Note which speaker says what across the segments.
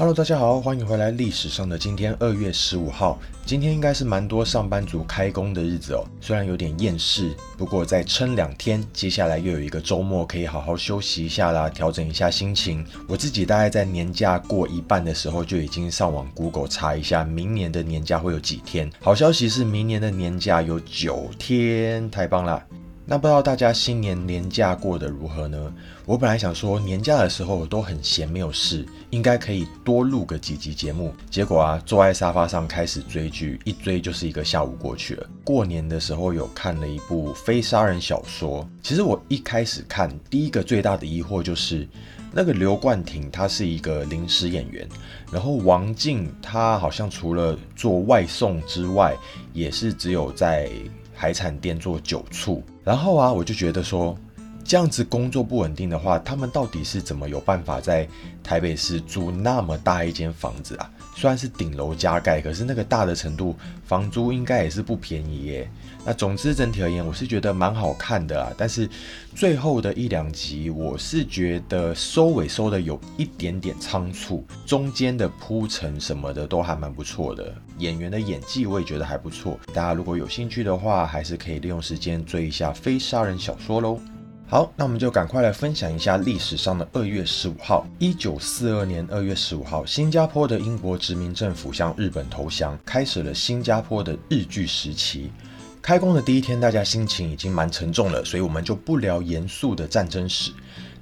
Speaker 1: Hello，大家好，欢迎回来。历史上的今天，二月十五号，今天应该是蛮多上班族开工的日子哦。虽然有点厌世，不过再撑两天，接下来又有一个周末可以好好休息一下啦，调整一下心情。我自己大概在年假过一半的时候，就已经上网 Google 查一下明年的年假会有几天。好消息是，明年的年假有九天，太棒了。那不知道大家新年年假过得如何呢？我本来想说年假的时候都很闲，没有事，应该可以多录个几集节目。结果啊，坐在沙发上开始追剧，一追就是一个下午过去了。过年的时候有看了一部非杀人小说。其实我一开始看，第一个最大的疑惑就是，那个刘冠廷他是一个临时演员，然后王静他好像除了做外送之外，也是只有在。海产店做酒处，然后啊，我就觉得说，这样子工作不稳定的话，他们到底是怎么有办法在台北市租那么大一间房子啊？虽然是顶楼加盖，可是那个大的程度，房租应该也是不便宜耶。那总之整体而言，我是觉得蛮好看的啊。但是最后的一两集，我是觉得收尾收的有一点点仓促，中间的铺陈什么的都还蛮不错的，演员的演技我也觉得还不错。大家如果有兴趣的话，还是可以利用时间追一下非杀人小说喽。好，那我们就赶快来分享一下历史上的二月十五号，一九四二年二月十五号，新加坡的英国殖民政府向日本投降，开始了新加坡的日据时期。开工的第一天，大家心情已经蛮沉重了，所以我们就不聊严肃的战争史。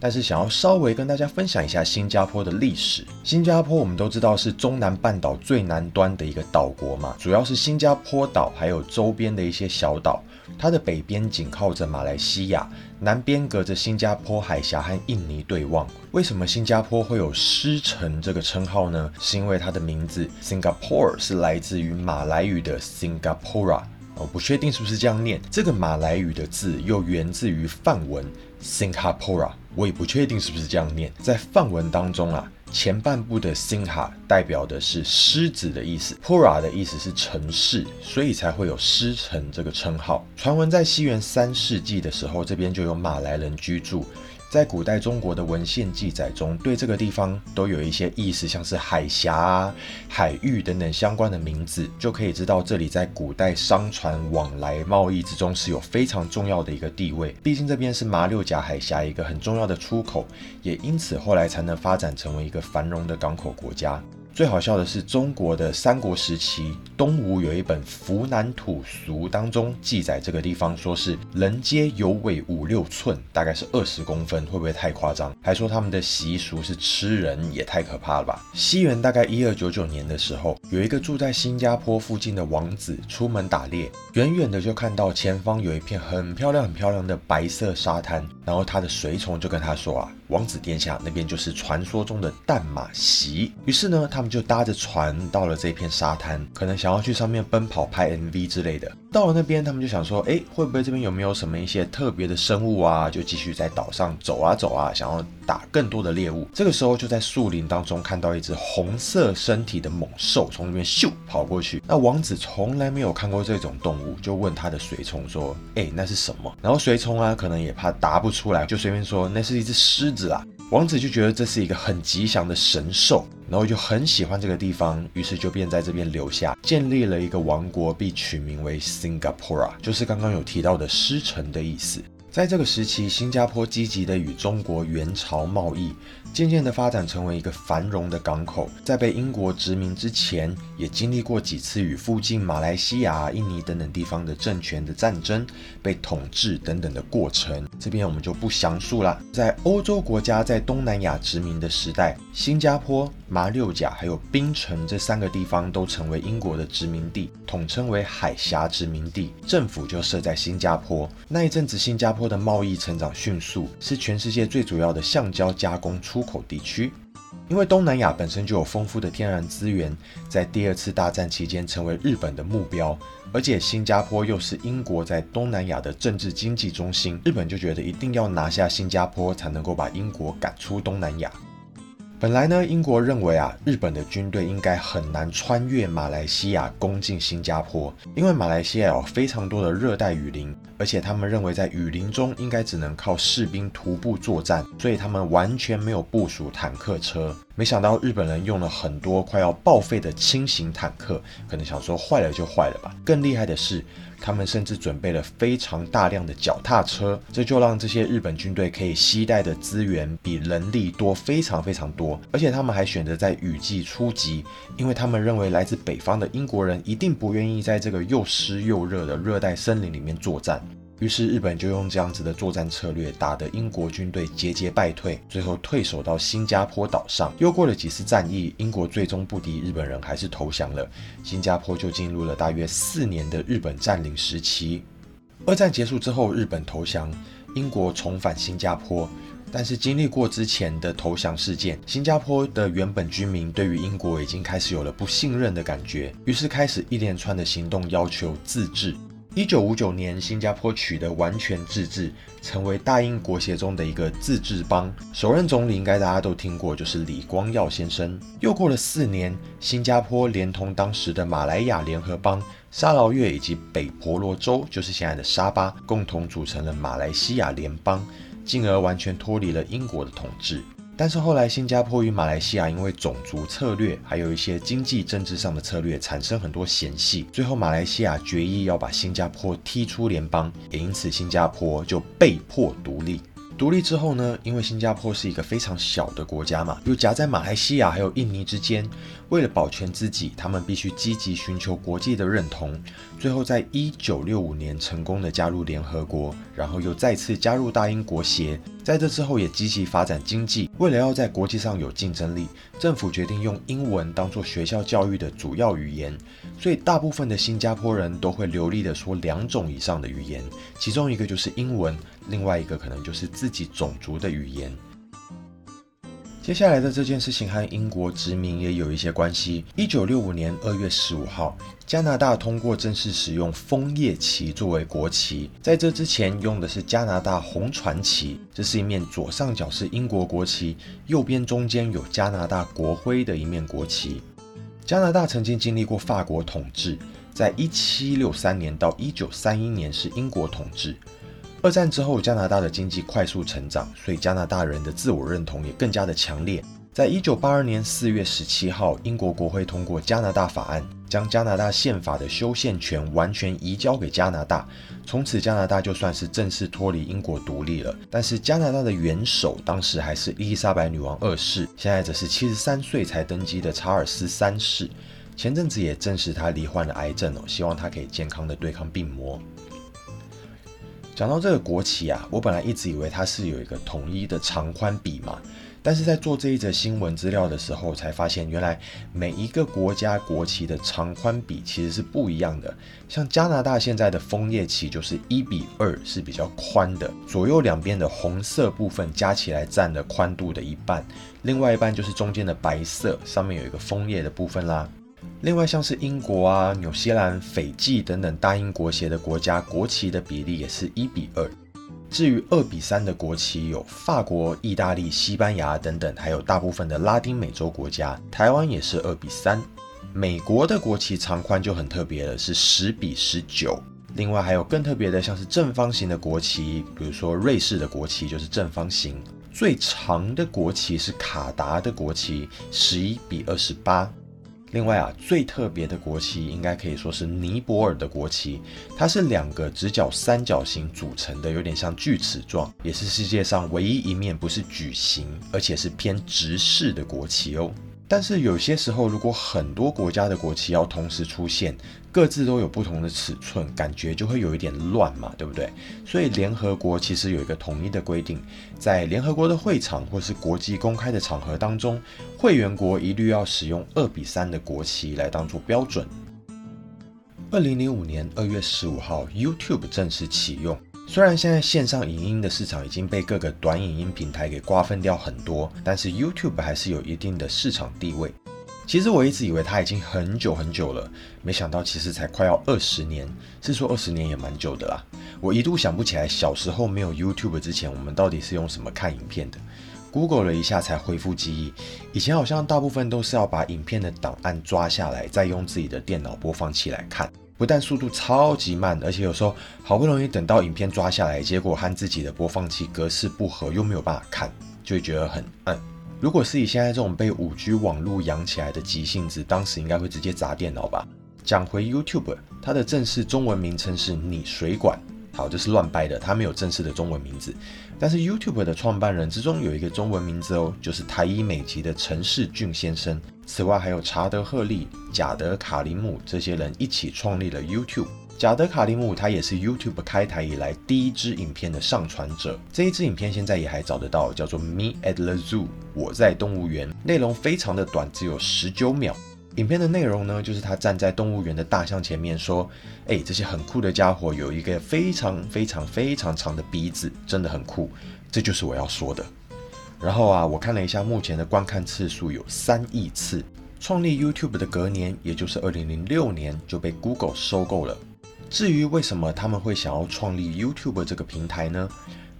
Speaker 1: 但是想要稍微跟大家分享一下新加坡的历史。新加坡我们都知道是中南半岛最南端的一个岛国嘛，主要是新加坡岛还有周边的一些小岛。它的北边紧靠着马来西亚，南边隔着新加坡海峡和印尼对望。为什么新加坡会有狮城这个称号呢？是因为它的名字 Singapore 是来自于马来语的 Singapura。我不确定是不是这样念。这个马来语的字又源自于梵文 Singapura，我也不确定是不是这样念。在梵文当中啊，前半部的 Singha 代表的是狮子的意思，Pura 的意思是城市，所以才会有狮城这个称号。传闻在西元三世纪的时候，这边就有马来人居住。在古代中国的文献记载中，对这个地方都有一些意思，像是海峡啊、海域等等相关的名字，就可以知道这里在古代商船往来贸易之中是有非常重要的一个地位。毕竟这边是马六甲海峡一个很重要的出口，也因此后来才能发展成为一个繁荣的港口国家。最好笑的是，中国的三国时期，东吴有一本《湖南土俗》当中记载，这个地方说是人皆有尾五六寸，大概是二十公分，会不会太夸张？还说他们的习俗是吃人，也太可怕了吧！西元大概一二九九年的时候，有一个住在新加坡附近的王子出门打猎，远远的就看到前方有一片很漂亮、很漂亮的白色沙滩，然后他的随从就跟他说啊。王子殿下那边就是传说中的淡马席，于是呢，他们就搭着船到了这片沙滩，可能想要去上面奔跑拍 MV 之类的。到了那边，他们就想说，哎，会不会这边有没有什么一些特别的生物啊？就继续在岛上走啊走啊，想要打更多的猎物。这个时候，就在树林当中看到一只红色身体的猛兽从那边咻跑过去。那王子从来没有看过这种动物，就问他的随从说，哎，那是什么？然后随从啊，可能也怕答不出来，就随便说，那是一只狮子啊。王子就觉得这是一个很吉祥的神兽，然后就很喜欢这个地方，于是就便在这边留下，建立了一个王国，并取名为 Singapore，就是刚刚有提到的狮城的意思。在这个时期，新加坡积极的与中国元朝贸易，渐渐的发展成为一个繁荣的港口。在被英国殖民之前，也经历过几次与附近马来西亚、印尼等等地方的政权的战争、被统治等等的过程。这边我们就不详述了。在欧洲国家在东南亚殖民的时代，新加坡、马六甲还有槟城这三个地方都成为英国的殖民地，统称为海峡殖民地，政府就设在新加坡。那一阵子，新加坡。的贸易成长迅速，是全世界最主要的橡胶加工出出口地区。因为东南亚本身就有丰富的天然资源，在第二次大战期间成为日本的目标，而且新加坡又是英国在东南亚的政治经济中心，日本就觉得一定要拿下新加坡，才能够把英国赶出东南亚。本来呢，英国认为啊，日本的军队应该很难穿越马来西亚攻进新加坡，因为马来西亚有非常多的热带雨林，而且他们认为在雨林中应该只能靠士兵徒步作战，所以他们完全没有部署坦克车。没想到日本人用了很多快要报废的轻型坦克，可能想说坏了就坏了吧。更厉害的是。他们甚至准备了非常大量的脚踏车，这就让这些日本军队可以携带的资源比人力多非常非常多。而且他们还选择在雨季出击，因为他们认为来自北方的英国人一定不愿意在这个又湿又热的热带森林里面作战。于是日本就用这样子的作战策略，打得英国军队节节败退，最后退守到新加坡岛上。又过了几次战役，英国最终不敌日本人，还是投降了。新加坡就进入了大约四年的日本占领时期。二战结束之后，日本投降，英国重返新加坡。但是经历过之前的投降事件，新加坡的原本居民对于英国已经开始有了不信任的感觉，于是开始一连串的行动，要求自治。一九五九年，新加坡取得完全自治，成为大英国协中的一个自治邦。首任总理应该大家都听过，就是李光耀先生。又过了四年，新加坡连同当时的马来亚联合邦、沙劳越以及北婆罗洲，就是现在的沙巴，共同组成了马来西亚联邦，进而完全脱离了英国的统治。但是后来，新加坡与马来西亚因为种族策略，还有一些经济政治上的策略，产生很多嫌隙。最后，马来西亚决议要把新加坡踢出联邦，也因此新加坡就被迫独立。独立之后呢，因为新加坡是一个非常小的国家嘛，又夹在马来西亚还有印尼之间，为了保全自己，他们必须积极寻求国际的认同。最后，在一九六五年成功的加入联合国，然后又再次加入大英国协。在这之后，也积极发展经济。为了要在国际上有竞争力，政府决定用英文当做学校教育的主要语言。所以，大部分的新加坡人都会流利的说两种以上的语言，其中一个就是英文，另外一个可能就是自己种族的语言。接下来的这件事情和英国殖民也有一些关系。一九六五年二月十五号，加拿大通过正式使用枫叶旗作为国旗。在这之前，用的是加拿大红船旗，这是一面左上角是英国国旗，右边中间有加拿大国徽的一面国旗。加拿大曾经经历过法国统治，在一七六三年到一九三一年是英国统治。二战之后，加拿大的经济快速成长，所以加拿大人的自我认同也更加的强烈。在一九八二年四月十七号，英国国会通过加拿大法案，将加拿大宪法的修宪权完全移交给加拿大。从此，加拿大就算是正式脱离英国独立了。但是，加拿大的元首当时还是伊丽莎白女王二世，现在则是七十三岁才登基的查尔斯三世。前阵子也证实他罹患了癌症哦，希望他可以健康的对抗病魔。讲到这个国旗啊，我本来一直以为它是有一个统一的长宽比嘛，但是在做这一则新闻资料的时候，才发现原来每一个国家国旗的长宽比其实是不一样的。像加拿大现在的枫叶旗就是一比二，是比较宽的，左右两边的红色部分加起来占了宽度的一半，另外一半就是中间的白色，上面有一个枫叶的部分啦。另外，像是英国啊、纽西兰、斐济等等大英国协的国家，国旗的比例也是一比二。至于二比三的国旗，有法国、意大利、西班牙等等，还有大部分的拉丁美洲国家，台湾也是二比三。美国的国旗长宽就很特别了，是十比十九。另外还有更特别的，像是正方形的国旗，比如说瑞士的国旗就是正方形。最长的国旗是卡达的国旗，十一比二十八。另外啊，最特别的国旗应该可以说是尼泊尔的国旗，它是两个直角三角形组成的，有点像锯齿状，也是世界上唯一一面不是矩形，而且是偏直视的国旗哦。但是有些时候，如果很多国家的国旗要同时出现，各自都有不同的尺寸，感觉就会有一点乱嘛，对不对？所以联合国其实有一个统一的规定，在联合国的会场或是国际公开的场合当中，会员国一律要使用二比三的国旗来当做标准。二零零五年二月十五号，YouTube 正式启用。虽然现在线上影音的市场已经被各个短影音平台给瓜分掉很多，但是 YouTube 还是有一定的市场地位。其实我一直以为它已经很久很久了，没想到其实才快要二十年。是说二十年也蛮久的啦。我一度想不起来小时候没有 YouTube 之前，我们到底是用什么看影片的。Google 了一下才恢复记忆。以前好像大部分都是要把影片的档案抓下来，再用自己的电脑播放器来看，不但速度超级慢，而且有时候好不容易等到影片抓下来，结果和自己的播放器格式不合，又没有办法看，就会觉得很嗯。如果是以现在这种被五 G 网络养起来的急性子，当时应该会直接砸电脑吧。讲回 YouTube，它的正式中文名称是你水管。好，这是乱掰的，它没有正式的中文名字。但是 YouTube 的创办人之中有一个中文名字哦，就是台医美籍的陈世俊先生。此外还有查德·赫利、贾德·卡林姆这些人一起创立了 YouTube。贾德·卡林姆他也是 YouTube 开台以来第一支影片的上传者。这一支影片现在也还找得到，叫做 Me at the Zoo，我在动物园。内容非常的短，只有十九秒。影片的内容呢，就是他站在动物园的大象前面说：“哎，这些很酷的家伙有一个非常非常非常长的鼻子，真的很酷，这就是我要说的。”然后啊，我看了一下目前的观看次数有三亿次。创立 YouTube 的隔年，也就是二零零六年，就被 Google 收购了。至于为什么他们会想要创立 YouTube 这个平台呢？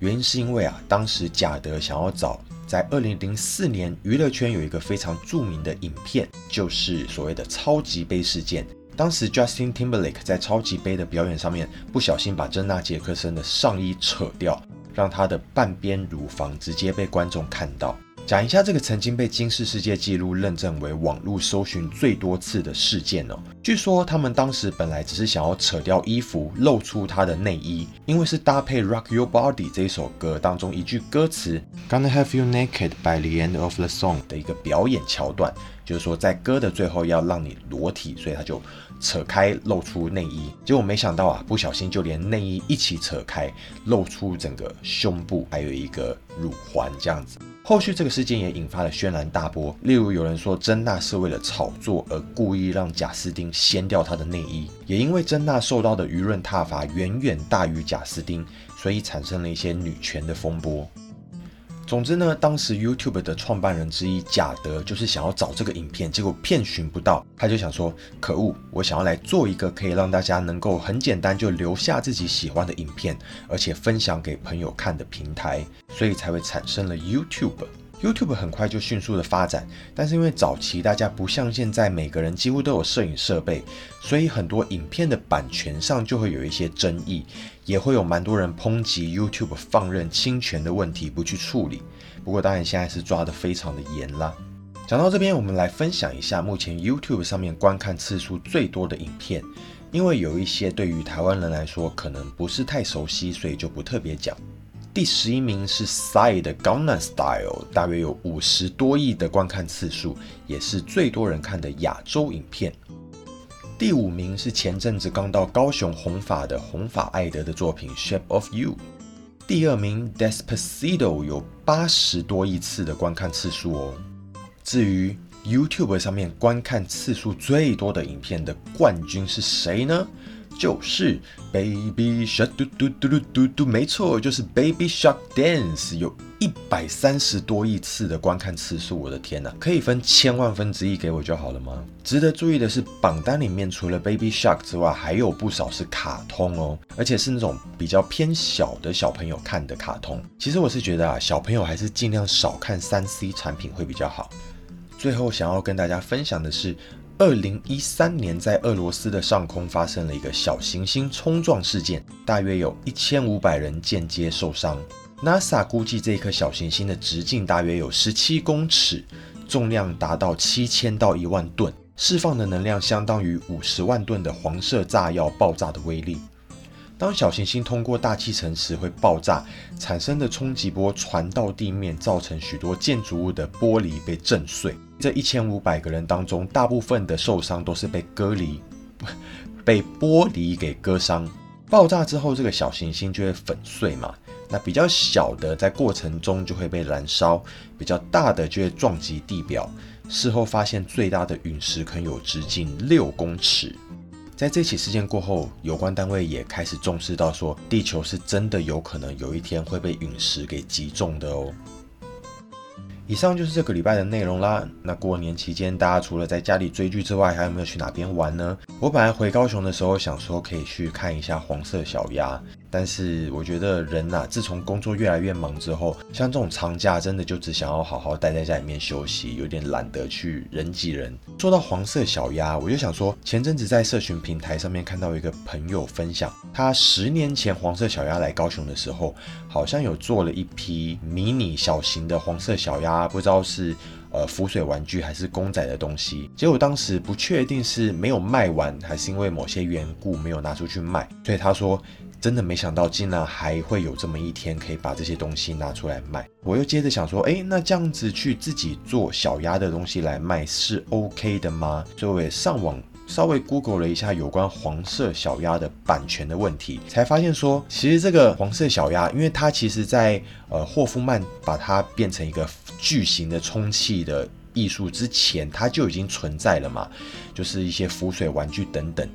Speaker 1: 原因是因为啊，当时贾德想要找。在二零零四年，娱乐圈有一个非常著名的影片，就是所谓的超级杯事件。当时 Justin Timberlake 在超级杯的表演上面，不小心把珍娜杰克森的上衣扯掉，让他的半边乳房直接被观众看到。讲一下这个曾经被金氏世界纪录认证为网络搜寻最多次的事件哦。据说他们当时本来只是想要扯掉衣服，露出他的内衣，因为是搭配《Rock Your Body》这一首歌当中一句歌词 “Gonna have you naked by the end of the song” 的一个表演桥段，就是说在歌的最后要让你裸体，所以他就扯开露出内衣。结果没想到啊，不小心就连内衣一起扯开，露出整个胸部，还有一个乳环这样子。后续这个事件也引发了轩然大波，例如有人说珍娜是为了炒作而故意让贾斯汀掀掉她的内衣，也因为珍娜受到的舆论挞伐远远大于贾斯汀，所以产生了一些女权的风波。总之呢，当时 YouTube 的创办人之一贾德就是想要找这个影片，结果片寻不到，他就想说：可恶，我想要来做一个可以让大家能够很简单就留下自己喜欢的影片，而且分享给朋友看的平台，所以才会产生了 YouTube。YouTube 很快就迅速的发展，但是因为早期大家不像现在每个人几乎都有摄影设备，所以很多影片的版权上就会有一些争议，也会有蛮多人抨击 YouTube 放任侵权的问题不去处理。不过当然现在是抓得非常的严啦。讲到这边，我们来分享一下目前 YouTube 上面观看次数最多的影片，因为有一些对于台湾人来说可能不是太熟悉，所以就不特别讲。第十一名是 Sai 的 g a n n a Style，大约有五十多亿的观看次数，也是最多人看的亚洲影片。第五名是前阵子刚到高雄红法的红法艾德的作品 Shape of You。第二名 Despacito 有八十多亿次的观看次数哦。至于 YouTube 上面观看次数最多的影片的冠军是谁呢？就是 Baby Shark 嘟嘟嘟嘟嘟嘟，没错，就是 Baby Shark Dance，有一百三十多亿次的观看次数，我的天呐，可以分千万分之一给我就好了吗？值得注意的是，榜单里面除了 Baby Shark 之外，还有不少是卡通哦，而且是那种比较偏小的小朋友看的卡通。其实我是觉得啊，小朋友还是尽量少看三 C 产品会比较好。最后想要跟大家分享的是。二零一三年，在俄罗斯的上空发生了一个小行星冲撞事件，大约有一千五百人间接受伤。NASA 估计这颗小行星的直径大约有十七公尺，重量达到七千到一万吨，释放的能量相当于五十万吨的黄色炸药爆炸的威力。当小行星通过大气层时会爆炸，产生的冲击波传到地面，造成许多建筑物的玻璃被震碎。这一千五百个人当中，大部分的受伤都是被割离，被玻璃给割伤。爆炸之后，这个小行星就会粉碎嘛。那比较小的在过程中就会被燃烧，比较大的就会撞击地表。事后发现，最大的陨石坑有直径六公尺。在这起事件过后，有关单位也开始重视到说，地球是真的有可能有一天会被陨石给击中的哦。以上就是这个礼拜的内容啦。那过年期间，大家除了在家里追剧之外，还有没有去哪边玩呢？我本来回高雄的时候想说可以去看一下黄色小鸭，但是我觉得人呐，自从工作越来越忙之后，像这种长假，真的就只想要好好待在家里面休息，有点懒得去人挤人。说到黄色小鸭，我就想说，前阵子在社群平台上面看到一个朋友分享，他十年前黄色小鸭来高雄的时候，好像有做了一批迷你小型的黄色小鸭，不知道是呃浮水玩具还是公仔的东西。结果当时不确定是没有卖完，还是因为某些缘故没有拿出去卖，所以他说。真的没想到，竟然还会有这么一天，可以把这些东西拿出来卖。我又接着想说，哎，那这样子去自己做小鸭的东西来卖是 OK 的吗？所以我也上网稍微 Google 了一下有关黄色小鸭的版权的问题，才发现说，其实这个黄色小鸭，因为它其实在呃霍夫曼把它变成一个巨型的充气的。艺术之前它就已经存在了嘛，就是一些浮水玩具等等，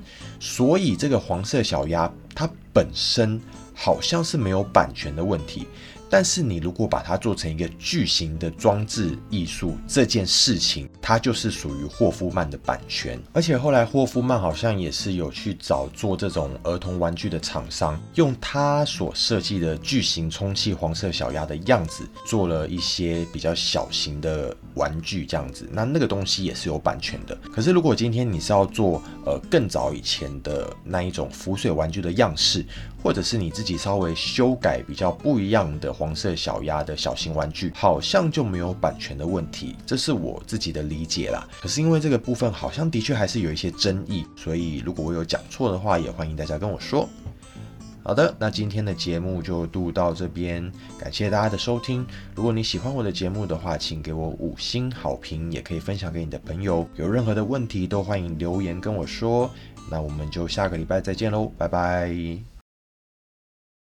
Speaker 1: 所以这个黄色小鸭它本身好像是没有版权的问题。但是你如果把它做成一个巨型的装置艺术，这件事情它就是属于霍夫曼的版权。而且后来霍夫曼好像也是有去找做这种儿童玩具的厂商，用他所设计的巨型充气黄色小鸭的样子，做了一些比较小型的玩具这样子。那那个东西也是有版权的。可是如果今天你是要做呃更早以前的那一种浮水玩具的样式，或者是你自己稍微修改比较不一样的黄色小鸭的小型玩具，好像就没有版权的问题，这是我自己的理解啦。可是因为这个部分好像的确还是有一些争议，所以如果我有讲错的话，也欢迎大家跟我说。好的，那今天的节目就录到这边，感谢大家的收听。如果你喜欢我的节目的话，请给我五星好评，也可以分享给你的朋友。有任何的问题都欢迎留言跟我说。那我们就下个礼拜再见喽，拜拜。